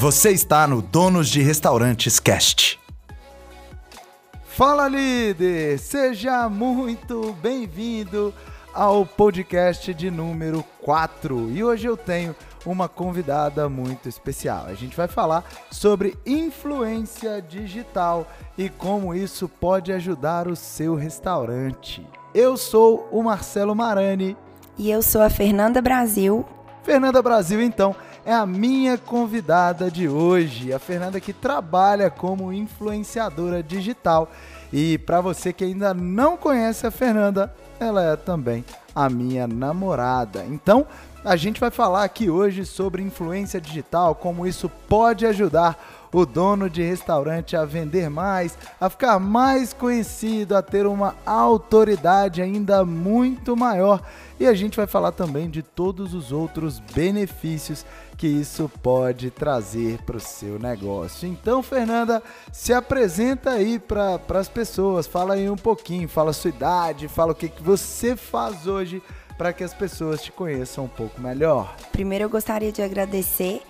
Você está no Donos de Restaurantes Cast. Fala líder, seja muito bem-vindo ao podcast de número 4. E hoje eu tenho uma convidada muito especial. A gente vai falar sobre influência digital e como isso pode ajudar o seu restaurante. Eu sou o Marcelo Marani. E eu sou a Fernanda Brasil. Fernanda Brasil, então, é a minha convidada de hoje. A Fernanda que trabalha como influenciadora digital. E para você que ainda não conhece a Fernanda, ela é também a minha namorada. Então, a gente vai falar aqui hoje sobre influência digital, como isso pode ajudar o dono de restaurante a vender mais, a ficar mais conhecido, a ter uma autoridade ainda muito maior. E a gente vai falar também de todos os outros benefícios que isso pode trazer para o seu negócio. Então, Fernanda, se apresenta aí para as pessoas, fala aí um pouquinho, fala a sua idade, fala o que, que você faz hoje para que as pessoas te conheçam um pouco melhor. Primeiro, eu gostaria de agradecer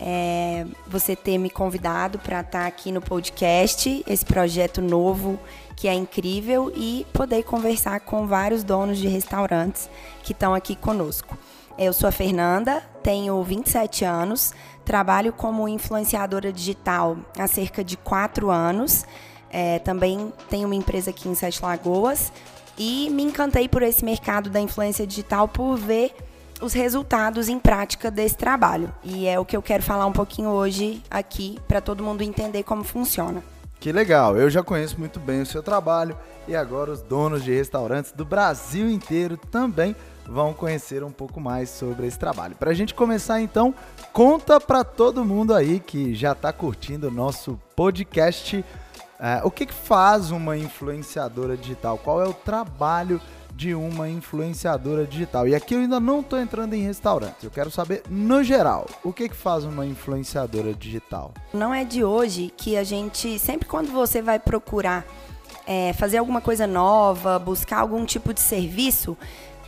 é, você ter me convidado para estar tá aqui no podcast, esse projeto novo que é incrível e poder conversar com vários donos de restaurantes que estão aqui conosco. Eu sou a Fernanda, tenho 27 anos, trabalho como influenciadora digital há cerca de 4 anos. É, também tenho uma empresa aqui em Sete Lagoas, e me encantei por esse mercado da influência digital por ver os resultados em prática desse trabalho. E é o que eu quero falar um pouquinho hoje aqui para todo mundo entender como funciona. Que legal, eu já conheço muito bem o seu trabalho e agora os donos de restaurantes do Brasil inteiro também vão conhecer um pouco mais sobre esse trabalho. Para a gente começar então, conta para todo mundo aí que já está curtindo o nosso podcast é, o que, que faz uma influenciadora digital? Qual é o trabalho de uma influenciadora digital? E aqui eu ainda não estou entrando em restaurantes. Eu quero saber, no geral, o que, que faz uma influenciadora digital? Não é de hoje que a gente, sempre quando você vai procurar é, fazer alguma coisa nova, buscar algum tipo de serviço,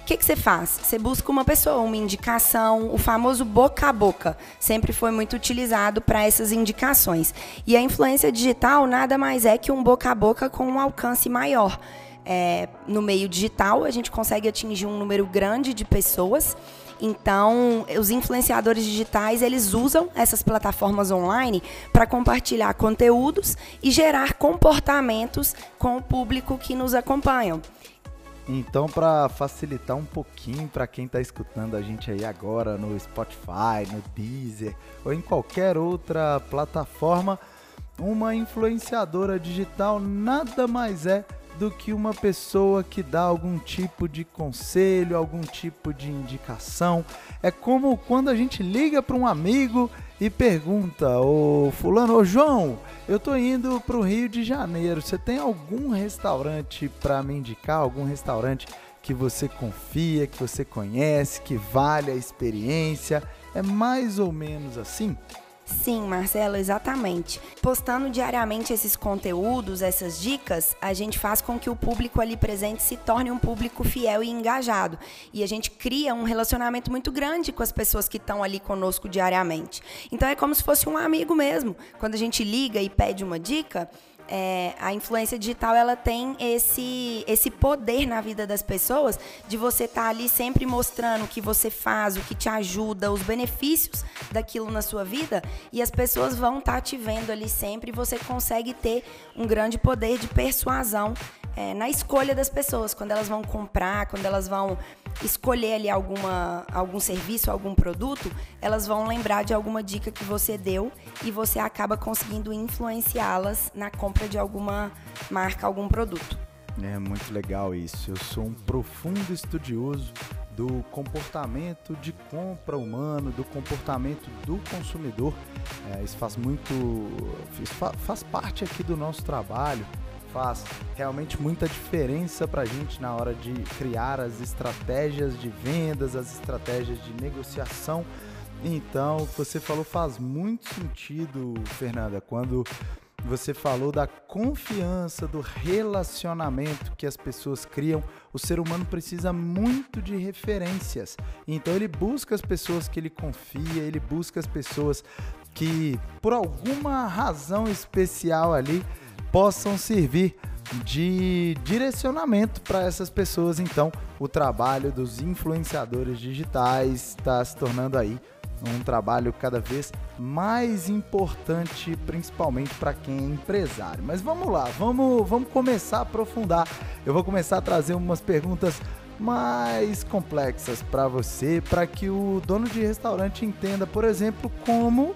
que, que você faz? Você busca uma pessoa, uma indicação, o famoso boca a boca. Sempre foi muito utilizado para essas indicações. E a influência digital nada mais é que um boca a boca com um alcance maior. É, no meio digital, a gente consegue atingir um número grande de pessoas. Então, os influenciadores digitais, eles usam essas plataformas online para compartilhar conteúdos e gerar comportamentos com o público que nos acompanham. Então, para facilitar um pouquinho para quem está escutando a gente aí agora no Spotify, no Deezer ou em qualquer outra plataforma, uma influenciadora digital nada mais é do que uma pessoa que dá algum tipo de conselho, algum tipo de indicação. É como quando a gente liga para um amigo e pergunta: Ô Fulano, ô João, eu tô indo para o Rio de Janeiro. Você tem algum restaurante para me indicar? Algum restaurante que você confia, que você conhece, que vale a experiência? É mais ou menos assim? Sim, Marcelo, exatamente. Postando diariamente esses conteúdos, essas dicas, a gente faz com que o público ali presente se torne um público fiel e engajado. E a gente cria um relacionamento muito grande com as pessoas que estão ali conosco diariamente. Então é como se fosse um amigo mesmo. Quando a gente liga e pede uma dica, é, a influência digital ela tem esse, esse poder na vida das pessoas de você estar tá ali sempre mostrando o que você faz, o que te ajuda, os benefícios daquilo na sua vida. E as pessoas vão estar tá te vendo ali sempre e você consegue ter um grande poder de persuasão é, na escolha das pessoas, quando elas vão comprar, quando elas vão escolher ali alguma, algum serviço, algum produto, elas vão lembrar de alguma dica que você deu e você acaba conseguindo influenciá-las na compra de alguma marca, algum produto. É muito legal isso. Eu sou um profundo estudioso do comportamento de compra humano, do comportamento do consumidor. É, isso faz muito, isso faz parte aqui do nosso trabalho faz realmente muita diferença para a gente na hora de criar as estratégias de vendas, as estratégias de negociação. Então, o que você falou faz muito sentido, Fernanda, quando você falou da confiança, do relacionamento que as pessoas criam. O ser humano precisa muito de referências. Então ele busca as pessoas que ele confia, ele busca as pessoas que, por alguma razão especial ali, possam servir de direcionamento para essas pessoas. Então, o trabalho dos influenciadores digitais está se tornando aí um trabalho cada vez mais importante, principalmente para quem é empresário. Mas vamos lá, vamos, vamos começar a aprofundar. Eu vou começar a trazer umas perguntas mais complexas para você, para que o dono de restaurante entenda, por exemplo, como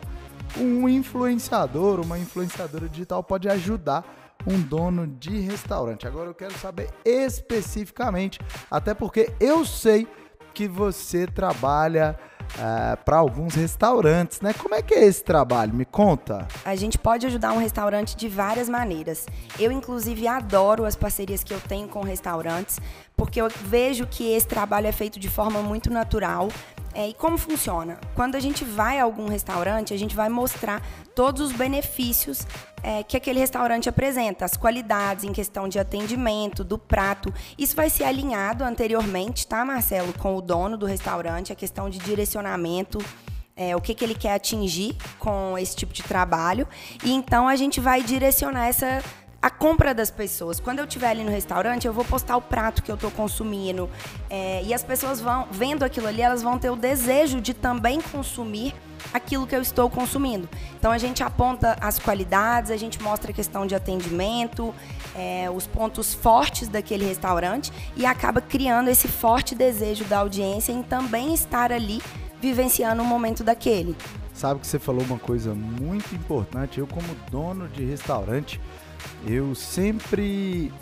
um influenciador, uma influenciadora digital pode ajudar um dono de restaurante. Agora eu quero saber especificamente, até porque eu sei que você trabalha uh, para alguns restaurantes, né? Como é que é esse trabalho? Me conta. A gente pode ajudar um restaurante de várias maneiras. Eu, inclusive, adoro as parcerias que eu tenho com restaurantes, porque eu vejo que esse trabalho é feito de forma muito natural. É, e como funciona? Quando a gente vai a algum restaurante, a gente vai mostrar todos os benefícios é, que aquele restaurante apresenta, as qualidades em questão de atendimento, do prato. Isso vai ser alinhado anteriormente, tá, Marcelo, com o dono do restaurante, a questão de direcionamento. É, o que, que ele quer atingir com esse tipo de trabalho. E então a gente vai direcionar essa a compra das pessoas. Quando eu estiver ali no restaurante, eu vou postar o prato que eu estou consumindo. É, e as pessoas vão, vendo aquilo ali, elas vão ter o desejo de também consumir aquilo que eu estou consumindo. Então a gente aponta as qualidades, a gente mostra a questão de atendimento, é, os pontos fortes daquele restaurante e acaba criando esse forte desejo da audiência em também estar ali vivenciando o momento daquele. Sabe que você falou uma coisa muito importante. Eu, como dono de restaurante, eu sempre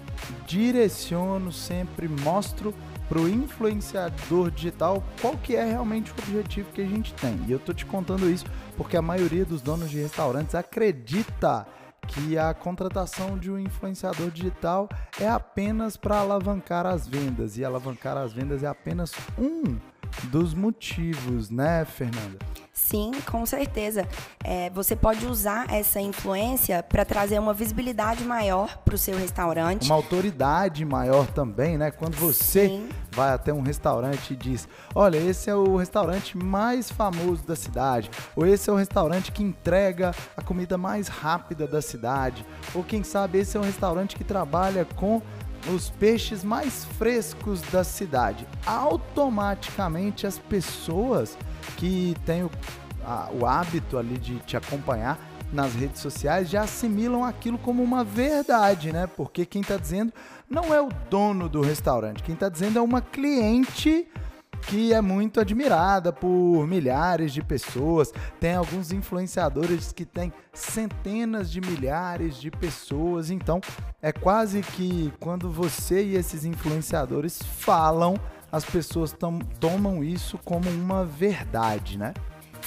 direciono, sempre mostro para o influenciador digital qual que é realmente o objetivo que a gente tem. E eu tô te contando isso porque a maioria dos donos de restaurantes acredita que a contratação de um influenciador digital é apenas para alavancar as vendas e alavancar as vendas é apenas um dos motivos, né, Fernanda? Sim, com certeza. É, você pode usar essa influência para trazer uma visibilidade maior para o seu restaurante. Uma autoridade maior também, né? Quando você Sim. vai até um restaurante e diz: Olha, esse é o restaurante mais famoso da cidade, ou esse é o restaurante que entrega a comida mais rápida da cidade, ou quem sabe esse é um restaurante que trabalha com os peixes mais frescos da cidade. Automaticamente as pessoas que têm o, a, o hábito ali de te acompanhar nas redes sociais já assimilam aquilo como uma verdade, né? Porque quem está dizendo não é o dono do restaurante, quem está dizendo é uma cliente que é muito admirada por milhares de pessoas. Tem alguns influenciadores que têm centenas de milhares de pessoas. Então, é quase que quando você e esses influenciadores falam, as pessoas tomam isso como uma verdade, né?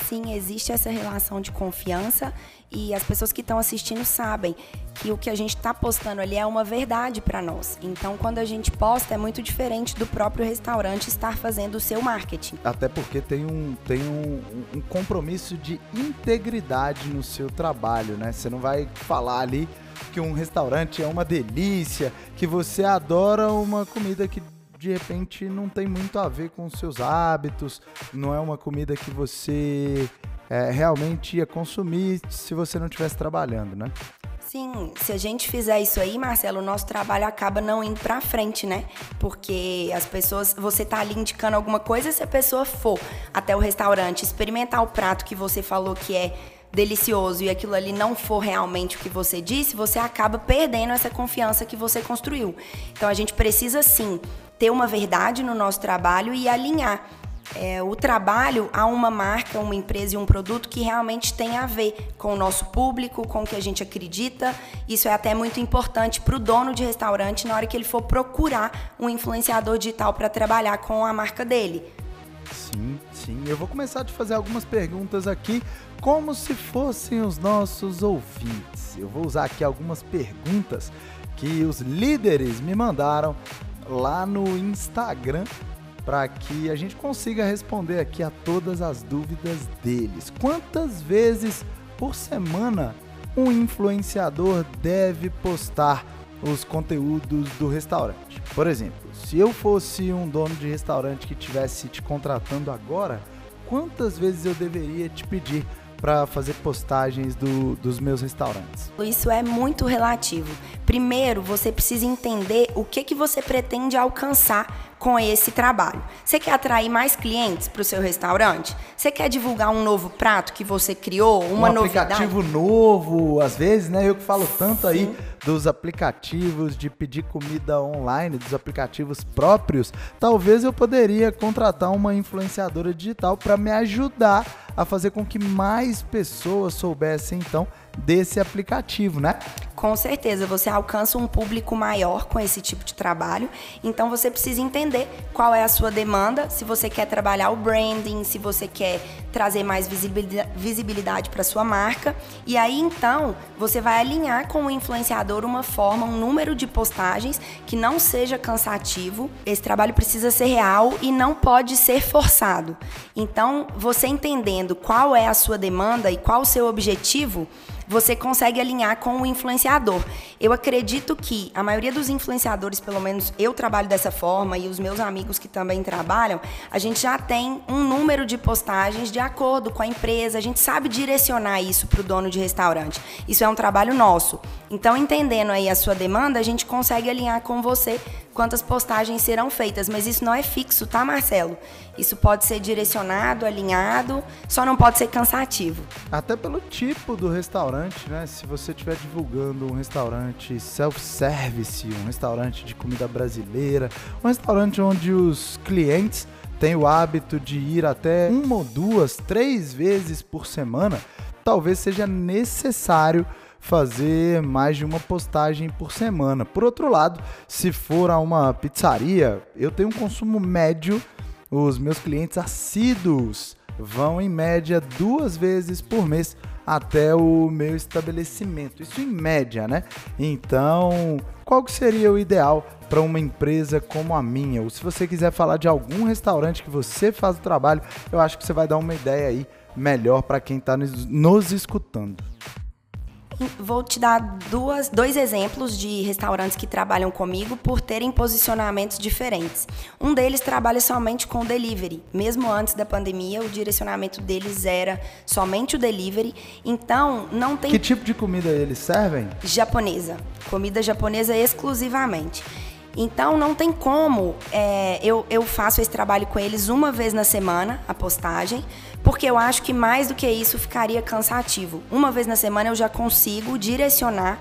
Sim, existe essa relação de confiança e as pessoas que estão assistindo sabem que o que a gente está postando ali é uma verdade para nós. Então, quando a gente posta, é muito diferente do próprio restaurante estar fazendo o seu marketing. Até porque tem um, tem um, um compromisso de integridade no seu trabalho, né? Você não vai falar ali que um restaurante é uma delícia, que você adora uma comida que de repente não tem muito a ver com os seus hábitos, não é uma comida que você é, realmente ia consumir se você não estivesse trabalhando, né? Sim, se a gente fizer isso aí, Marcelo, o nosso trabalho acaba não indo pra frente, né? Porque as pessoas, você tá ali indicando alguma coisa, se a pessoa for até o restaurante experimentar o prato que você falou que é delicioso e aquilo ali não for realmente o que você disse, você acaba perdendo essa confiança que você construiu. Então a gente precisa sim ter uma verdade no nosso trabalho e alinhar é, o trabalho a uma marca, uma empresa e um produto que realmente tem a ver com o nosso público, com o que a gente acredita. Isso é até muito importante para o dono de restaurante na hora que ele for procurar um influenciador digital para trabalhar com a marca dele. Sim, sim. Eu vou começar a te fazer algumas perguntas aqui, como se fossem os nossos ouvintes. Eu vou usar aqui algumas perguntas que os líderes me mandaram lá no Instagram para que a gente consiga responder aqui a todas as dúvidas deles. Quantas vezes por semana um influenciador deve postar os conteúdos do restaurante? Por exemplo, se eu fosse um dono de restaurante que estivesse te contratando agora, quantas vezes eu deveria te pedir para fazer postagens do, dos meus restaurantes? Isso é muito relativo. Primeiro, você precisa entender o que, que você pretende alcançar com esse trabalho. Você quer atrair mais clientes para o seu restaurante? Você quer divulgar um novo prato que você criou, uma um novidade? aplicativo novo, às vezes, né? Eu que falo tanto aí Sim. dos aplicativos de pedir comida online, dos aplicativos próprios. Talvez eu poderia contratar uma influenciadora digital para me ajudar a fazer com que mais pessoas soubessem então desse aplicativo, né? Com certeza, você alcança um público maior com esse tipo de trabalho. Então você precisa entender qual é a sua demanda, se você quer trabalhar o branding, se você quer trazer mais visibilidade para sua marca. E aí então você vai alinhar com o influenciador uma forma, um número de postagens que não seja cansativo. Esse trabalho precisa ser real e não pode ser forçado. Então, você entendendo qual é a sua demanda e qual o seu objetivo, você consegue alinhar com o influenciador. Eu acredito que a maioria dos influenciadores, pelo menos eu trabalho dessa forma e os meus amigos que também trabalham, a gente já tem um número de postagens de acordo com a empresa, a gente sabe direcionar isso para o dono de restaurante. Isso é um trabalho nosso. Então, entendendo aí a sua demanda, a gente consegue alinhar com você quantas postagens serão feitas, mas isso não é fixo, tá, Marcelo? Isso pode ser direcionado, alinhado, só não pode ser cansativo. Até pelo tipo do restaurante, né? Se você estiver divulgando um restaurante self-service, um restaurante de comida brasileira, um restaurante onde os clientes têm o hábito de ir até uma ou duas, três vezes por semana, talvez seja necessário fazer mais de uma postagem por semana. Por outro lado, se for a uma pizzaria, eu tenho um consumo médio, os meus clientes assíduos vão em média duas vezes por mês até o meu estabelecimento. Isso em média, né? Então, qual que seria o ideal para uma empresa como a minha? Ou se você quiser falar de algum restaurante que você faz o trabalho, eu acho que você vai dar uma ideia aí melhor para quem está nos escutando. Vou te dar duas, dois exemplos de restaurantes que trabalham comigo por terem posicionamentos diferentes. Um deles trabalha somente com delivery. Mesmo antes da pandemia, o direcionamento deles era somente o delivery. Então, não tem. Que tipo de comida eles servem? Japonesa. Comida japonesa exclusivamente. Então não tem como. É, eu, eu faço esse trabalho com eles uma vez na semana, a postagem, porque eu acho que mais do que isso ficaria cansativo. Uma vez na semana eu já consigo direcionar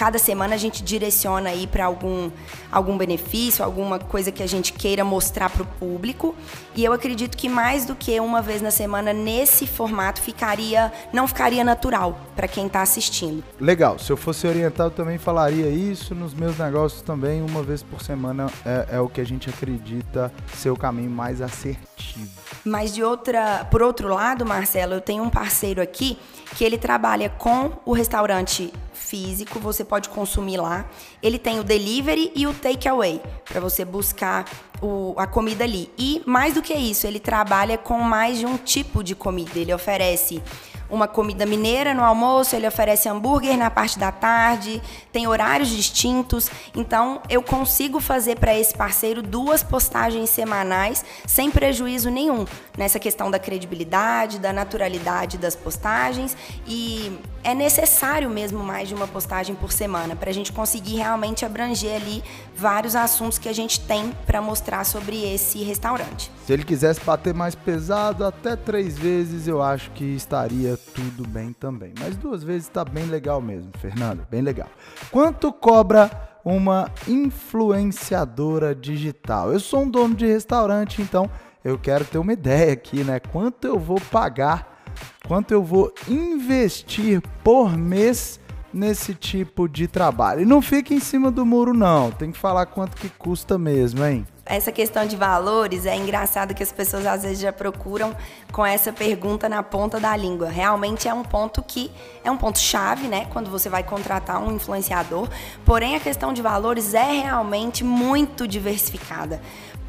cada semana a gente direciona aí para algum, algum benefício, alguma coisa que a gente queira mostrar para o público. E eu acredito que mais do que uma vez na semana nesse formato ficaria não ficaria natural para quem está assistindo. Legal. Se eu fosse orientar, eu também falaria isso nos meus negócios também. Uma vez por semana é, é o que a gente acredita ser o caminho mais assertivo. Mas de outra, por outro lado, Marcelo, eu tenho um parceiro aqui que ele trabalha com o restaurante físico, você pode consumir lá. Ele tem o delivery e o takeaway, para você buscar o, a comida ali. E mais do que isso, ele trabalha com mais de um tipo de comida. Ele oferece uma comida mineira no almoço, ele oferece hambúrguer na parte da tarde, tem horários distintos. Então, eu consigo fazer para esse parceiro duas postagens semanais sem prejuízo nenhum nessa questão da credibilidade, da naturalidade das postagens e é necessário mesmo mais de uma postagem por semana para a gente conseguir realmente abranger ali vários assuntos que a gente tem para mostrar sobre esse restaurante. Se ele quisesse bater mais pesado, até três vezes eu acho que estaria tudo bem também. Mas duas vezes está bem legal mesmo, Fernanda, bem legal. Quanto cobra uma influenciadora digital? Eu sou um dono de restaurante, então eu quero ter uma ideia aqui, né? Quanto eu vou pagar quanto eu vou investir por mês nesse tipo de trabalho. E não fique em cima do muro não, tem que falar quanto que custa mesmo, hein? Essa questão de valores é engraçado que as pessoas às vezes já procuram com essa pergunta na ponta da língua. Realmente é um ponto que é um ponto chave, né, quando você vai contratar um influenciador. Porém, a questão de valores é realmente muito diversificada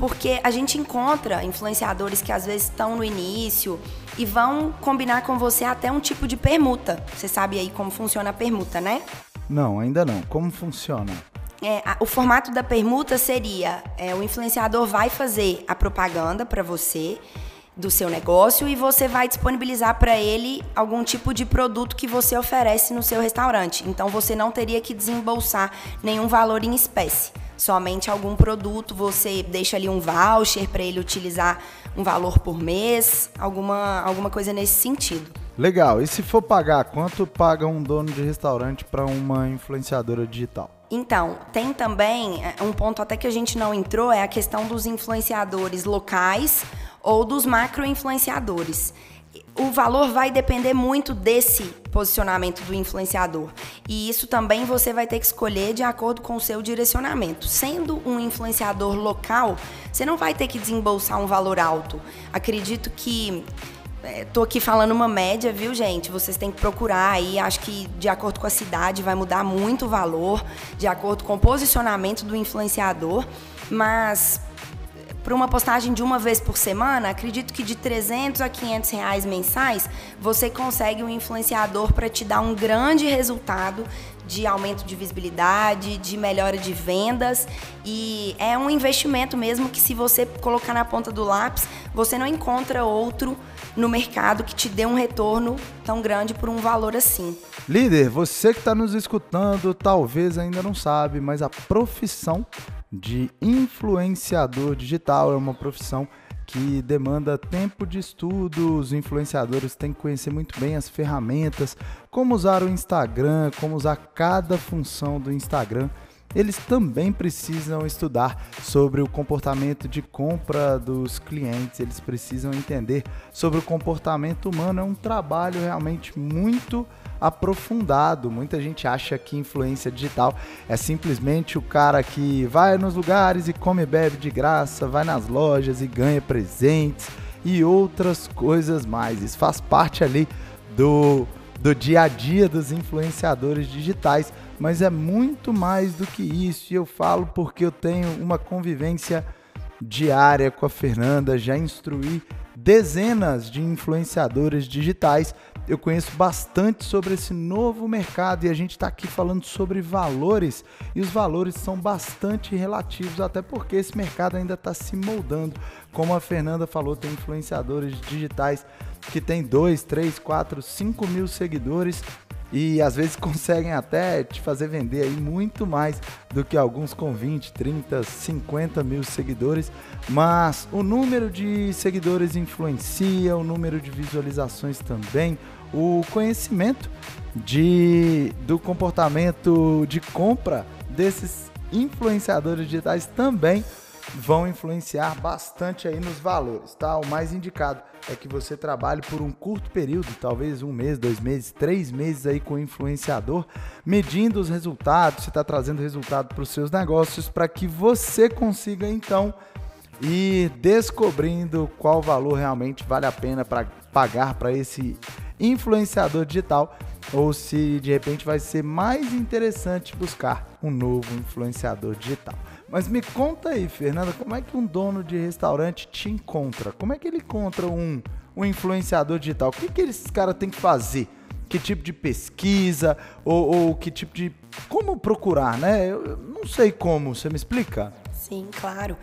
porque a gente encontra influenciadores que às vezes estão no início e vão combinar com você até um tipo de permuta. Você sabe aí como funciona a permuta, né? Não, ainda não. Como funciona? É, o formato da permuta seria: é, o influenciador vai fazer a propaganda para você do seu negócio e você vai disponibilizar para ele algum tipo de produto que você oferece no seu restaurante. Então você não teria que desembolsar nenhum valor em espécie, somente algum produto. Você deixa ali um voucher para ele utilizar um valor por mês, alguma, alguma coisa nesse sentido. Legal. E se for pagar, quanto paga um dono de restaurante para uma influenciadora digital? Então, tem também é, um ponto até que a gente não entrou, é a questão dos influenciadores locais ou dos macro-influenciadores. O valor vai depender muito desse posicionamento do influenciador. E isso também você vai ter que escolher de acordo com o seu direcionamento. Sendo um influenciador local, você não vai ter que desembolsar um valor alto. Acredito que é, tô aqui falando uma média, viu, gente? Vocês têm que procurar aí. Acho que de acordo com a cidade vai mudar muito o valor, de acordo com o posicionamento do influenciador. Mas para uma postagem de uma vez por semana, acredito que de 300 a 500 reais mensais, você consegue um influenciador para te dar um grande resultado de aumento de visibilidade, de melhora de vendas e é um investimento mesmo que se você colocar na ponta do lápis, você não encontra outro no mercado que te dê um retorno tão grande por um valor assim. Líder, você que está nos escutando, talvez ainda não sabe, mas a profissão de influenciador digital é uma profissão que demanda tempo de estudo. Os influenciadores têm que conhecer muito bem as ferramentas, como usar o Instagram, como usar cada função do Instagram. Eles também precisam estudar sobre o comportamento de compra dos clientes, eles precisam entender sobre o comportamento humano. É um trabalho realmente muito aprofundado. Muita gente acha que influência digital é simplesmente o cara que vai nos lugares e come e bebe de graça, vai nas lojas e ganha presentes e outras coisas mais. Isso faz parte ali do, do dia a dia dos influenciadores digitais, mas é muito mais do que isso. E eu falo porque eu tenho uma convivência diária com a Fernanda, já instruí dezenas de influenciadores digitais. Eu conheço bastante sobre esse novo mercado e a gente está aqui falando sobre valores. E os valores são bastante relativos, até porque esse mercado ainda está se moldando. Como a Fernanda falou, tem influenciadores digitais que tem 2, 3, 4, 5 mil seguidores e às vezes conseguem até te fazer vender aí muito mais do que alguns com 20, 30, 50 mil seguidores. Mas o número de seguidores influencia, o número de visualizações também, o conhecimento de, do comportamento de compra desses influenciadores digitais também vão influenciar bastante aí nos valores, tá? O mais indicado é que você trabalhe por um curto período, talvez um mês, dois meses, três meses aí com o influenciador, medindo os resultados, se está trazendo resultado para os seus negócios, para que você consiga então ir descobrindo qual valor realmente vale a pena para pagar para esse influenciador digital ou se de repente vai ser mais interessante buscar um novo influenciador digital. Mas me conta aí, Fernanda, como é que um dono de restaurante te encontra? Como é que ele encontra um, um influenciador digital? O que, que esses caras têm que fazer? Que tipo de pesquisa? Ou, ou que tipo de. Como procurar, né? Eu, eu não sei como, você me explica? Sim, claro.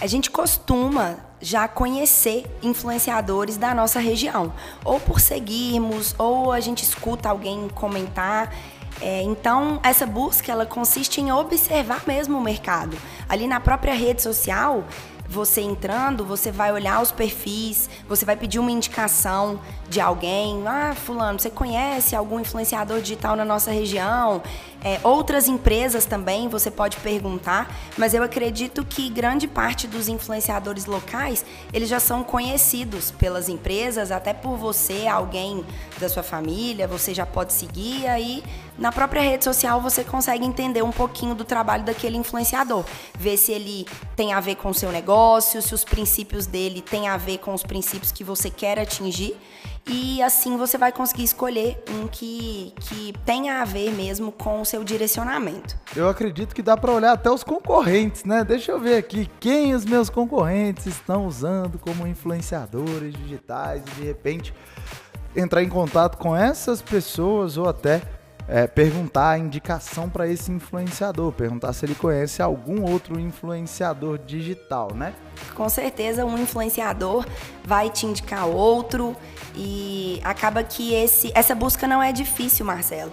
A gente costuma já conhecer influenciadores da nossa região, ou por seguirmos, ou a gente escuta alguém comentar. É, então, essa busca ela consiste em observar mesmo o mercado. Ali na própria rede social, você entrando, você vai olhar os perfis, você vai pedir uma indicação de alguém. Ah, fulano, você conhece algum influenciador digital na nossa região? É, outras empresas também você pode perguntar, mas eu acredito que grande parte dos influenciadores locais eles já são conhecidos pelas empresas, até por você, alguém da sua família, você já pode seguir aí na própria rede social você consegue entender um pouquinho do trabalho daquele influenciador, ver se ele tem a ver com o seu negócio, se os princípios dele têm a ver com os princípios que você quer atingir e assim você vai conseguir escolher um que, que tenha a ver mesmo com o seu direcionamento. Eu acredito que dá para olhar até os concorrentes, né? Deixa eu ver aqui quem os meus concorrentes estão usando como influenciadores digitais e de repente entrar em contato com essas pessoas ou até é, perguntar a indicação para esse influenciador, perguntar se ele conhece algum outro influenciador digital, né? Com certeza um influenciador vai te indicar outro e acaba que esse, essa busca não é difícil, Marcelo.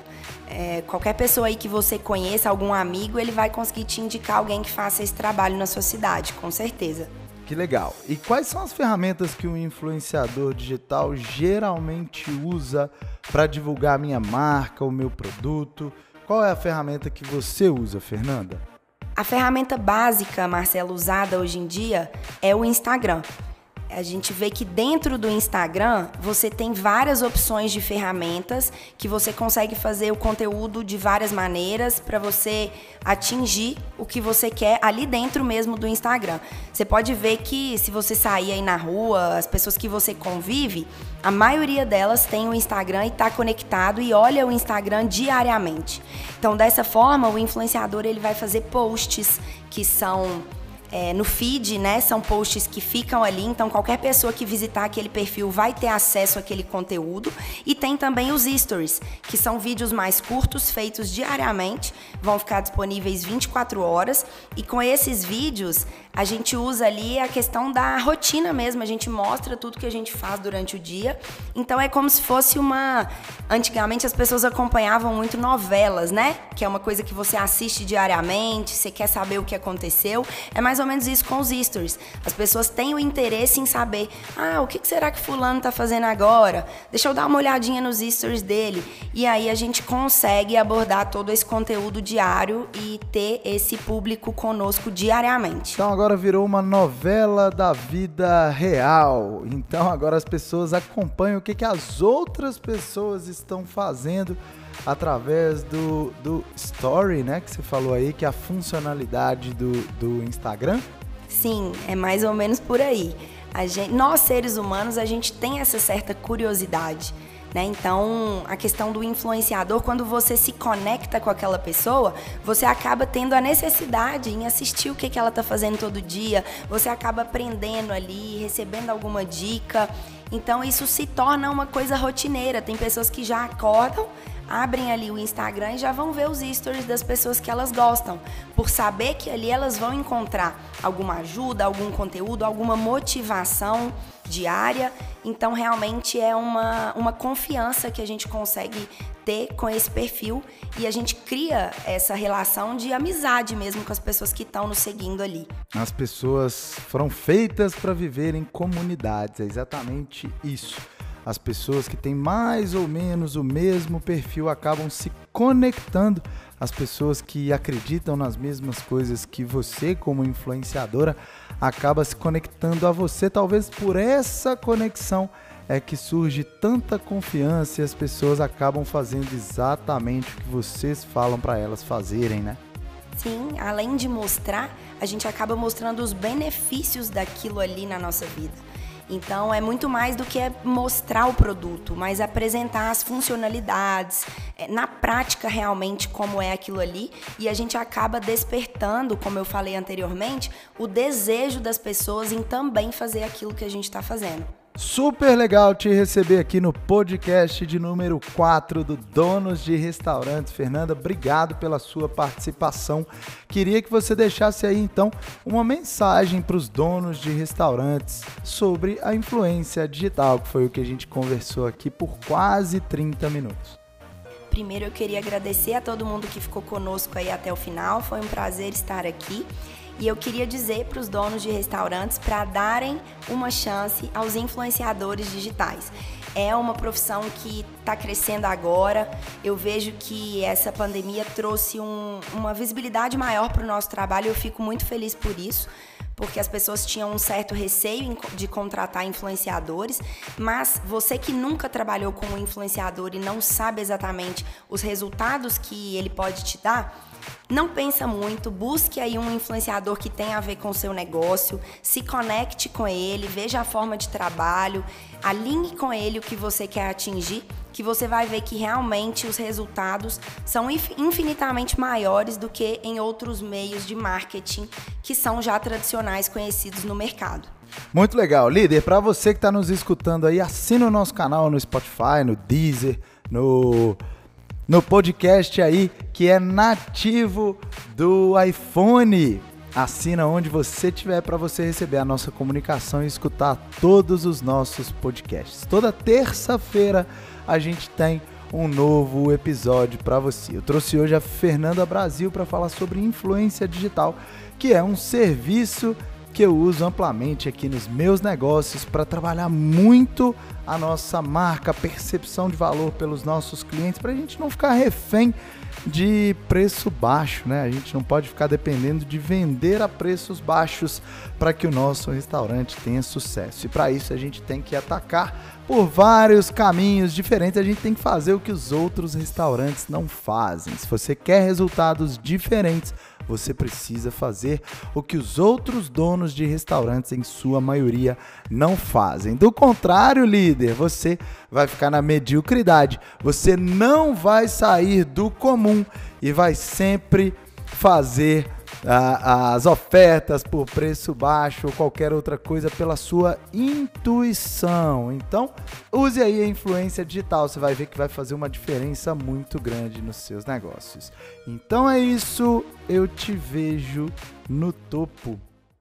É, qualquer pessoa aí que você conheça, algum amigo, ele vai conseguir te indicar alguém que faça esse trabalho na sua cidade, com certeza. Que legal. E quais são as ferramentas que um influenciador digital geralmente usa para divulgar a minha marca, o meu produto? Qual é a ferramenta que você usa, Fernanda? A ferramenta básica, Marcelo, usada hoje em dia é o Instagram a gente vê que dentro do Instagram você tem várias opções de ferramentas que você consegue fazer o conteúdo de várias maneiras para você atingir o que você quer ali dentro mesmo do Instagram. Você pode ver que se você sair aí na rua, as pessoas que você convive, a maioria delas tem o Instagram e está conectado e olha o Instagram diariamente. Então, dessa forma, o influenciador ele vai fazer posts que são é, no feed, né? São posts que ficam ali, então qualquer pessoa que visitar aquele perfil vai ter acesso àquele conteúdo. E tem também os stories, que são vídeos mais curtos, feitos diariamente, vão ficar disponíveis 24 horas. E com esses vídeos, a gente usa ali a questão da rotina mesmo, a gente mostra tudo que a gente faz durante o dia. Então é como se fosse uma. Antigamente as pessoas acompanhavam muito novelas, né? Que é uma coisa que você assiste diariamente, você quer saber o que aconteceu. É mais ou menos isso com os stories. As pessoas têm o interesse em saber, ah, o que será que fulano tá fazendo agora? Deixa eu dar uma olhadinha nos stories dele. E aí a gente consegue abordar todo esse conteúdo diário e ter esse público conosco diariamente. Então agora virou uma novela da vida real. Então agora as pessoas acompanham o que, que as outras pessoas estão fazendo através do, do Story, né? Que você falou aí, que é a funcionalidade do, do Instagram. Sim, é mais ou menos por aí. Gente, nós, seres humanos, a gente tem essa certa curiosidade. Né? Então, a questão do influenciador, quando você se conecta com aquela pessoa, você acaba tendo a necessidade em assistir o que, que ela está fazendo todo dia, você acaba aprendendo ali, recebendo alguma dica. Então, isso se torna uma coisa rotineira. Tem pessoas que já acordam, abrem ali o Instagram e já vão ver os stories das pessoas que elas gostam, por saber que ali elas vão encontrar alguma ajuda, algum conteúdo, alguma motivação diária. Então, realmente é uma, uma confiança que a gente consegue ter com esse perfil e a gente cria essa relação de amizade mesmo com as pessoas que estão nos seguindo ali. As pessoas foram feitas para viver em comunidades, é exatamente isso as pessoas que têm mais ou menos o mesmo perfil acabam se conectando. As pessoas que acreditam nas mesmas coisas que você, como influenciadora, acaba se conectando a você. Talvez por essa conexão é que surge tanta confiança e as pessoas acabam fazendo exatamente o que vocês falam para elas fazerem, né? Sim, além de mostrar, a gente acaba mostrando os benefícios daquilo ali na nossa vida. Então é muito mais do que mostrar o produto, mas apresentar as funcionalidades, é, na prática realmente como é aquilo ali, e a gente acaba despertando, como eu falei anteriormente, o desejo das pessoas em também fazer aquilo que a gente está fazendo. Super legal te receber aqui no podcast de número 4 do Donos de Restaurantes. Fernanda, obrigado pela sua participação. Queria que você deixasse aí então uma mensagem para os donos de restaurantes sobre a influência digital, que foi o que a gente conversou aqui por quase 30 minutos. Primeiro eu queria agradecer a todo mundo que ficou conosco aí até o final. Foi um prazer estar aqui. E eu queria dizer para os donos de restaurantes para darem uma chance aos influenciadores digitais. É uma profissão que está crescendo agora. Eu vejo que essa pandemia trouxe um, uma visibilidade maior para o nosso trabalho. Eu fico muito feliz por isso porque as pessoas tinham um certo receio de contratar influenciadores, mas você que nunca trabalhou com um influenciador e não sabe exatamente os resultados que ele pode te dar, não pensa muito, busque aí um influenciador que tenha a ver com o seu negócio, se conecte com ele, veja a forma de trabalho, alinhe com ele o que você quer atingir, que você vai ver que realmente os resultados são infinitamente maiores do que em outros meios de marketing que são já tradicionais conhecidos no mercado. Muito legal. Líder, para você que está nos escutando aí, assina o nosso canal no Spotify, no Deezer, no no podcast aí que é nativo do iPhone. Assina onde você tiver para você receber a nossa comunicação e escutar todos os nossos podcasts. Toda terça-feira a gente tem um novo episódio para você. Eu trouxe hoje a Fernanda Brasil para falar sobre influência digital, que é um serviço que eu uso amplamente aqui nos meus negócios para trabalhar muito a nossa marca, a percepção de valor pelos nossos clientes, para a gente não ficar refém de preço baixo, né? A gente não pode ficar dependendo de vender a preços baixos para que o nosso restaurante tenha sucesso. E para isso a gente tem que atacar por vários caminhos diferentes. A gente tem que fazer o que os outros restaurantes não fazem. Se você quer resultados diferentes, você precisa fazer o que os outros donos de restaurantes, em sua maioria, não fazem. Do contrário, líder, você vai ficar na mediocridade. Você não vai sair do comum e vai sempre fazer as ofertas por preço baixo ou qualquer outra coisa pela sua intuição. Então, use aí a influência digital, você vai ver que vai fazer uma diferença muito grande nos seus negócios. Então é isso, eu te vejo no topo.